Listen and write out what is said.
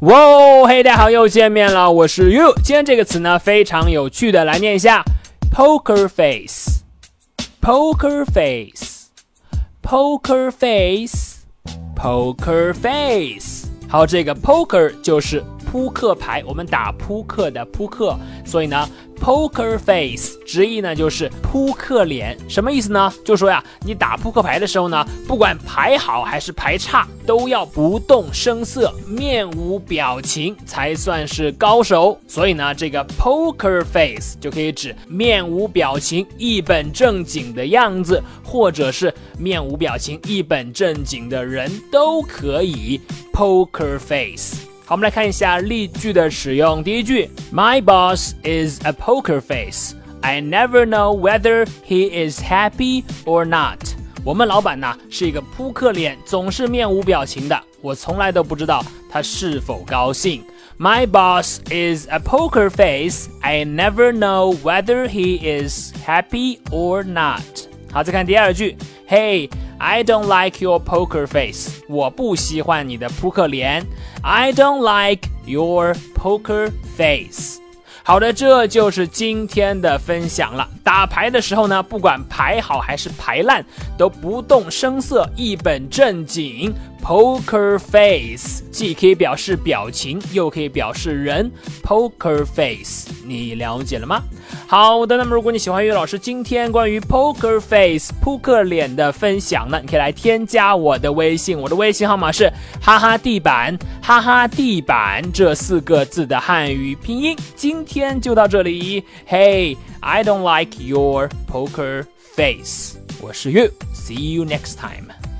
哇哦，嘿，大家好，又见面了，我是 You。今天这个词呢，非常有趣的，来念一下：poker face，poker face，poker face，poker face。好，这个 poker 就是扑克牌，我们打扑克的扑克，所以呢。Poker face 直译呢就是扑克脸，什么意思呢？就说呀，你打扑克牌的时候呢，不管牌好还是牌差，都要不动声色，面无表情才算是高手。所以呢，这个 poker face 就可以指面无表情、一本正经的样子，或者是面无表情、一本正经的人都可以。Poker face。好，我们来看一下例句的使用。第一句，My boss is a poker face. I never know whether he is happy or not. 我们老板呢是一个扑克脸，总是面无表情的，我从来都不知道他是否高兴。My boss is a poker face. I never know whether he is happy or not. 好，再看第二句，Hey。 I don't like your poker face. 我不喜欢你的扑克脸。I don't like your poker face. 好的，这就是今天的分享了。打牌的时候呢，不管牌好还是牌烂，都不动声色，一本正经。Poker face 既可以表示表情，又可以表示人。Poker face，你了解了吗？好的，那么如果你喜欢岳老师今天关于 Poker face 扑克脸的分享呢，你可以来添加我的微信，我的微信号码是哈哈地板，哈哈地板这四个字的汉语拼音。今天就到这里。Hey，I don't like your poker face。我是 You，See you next time。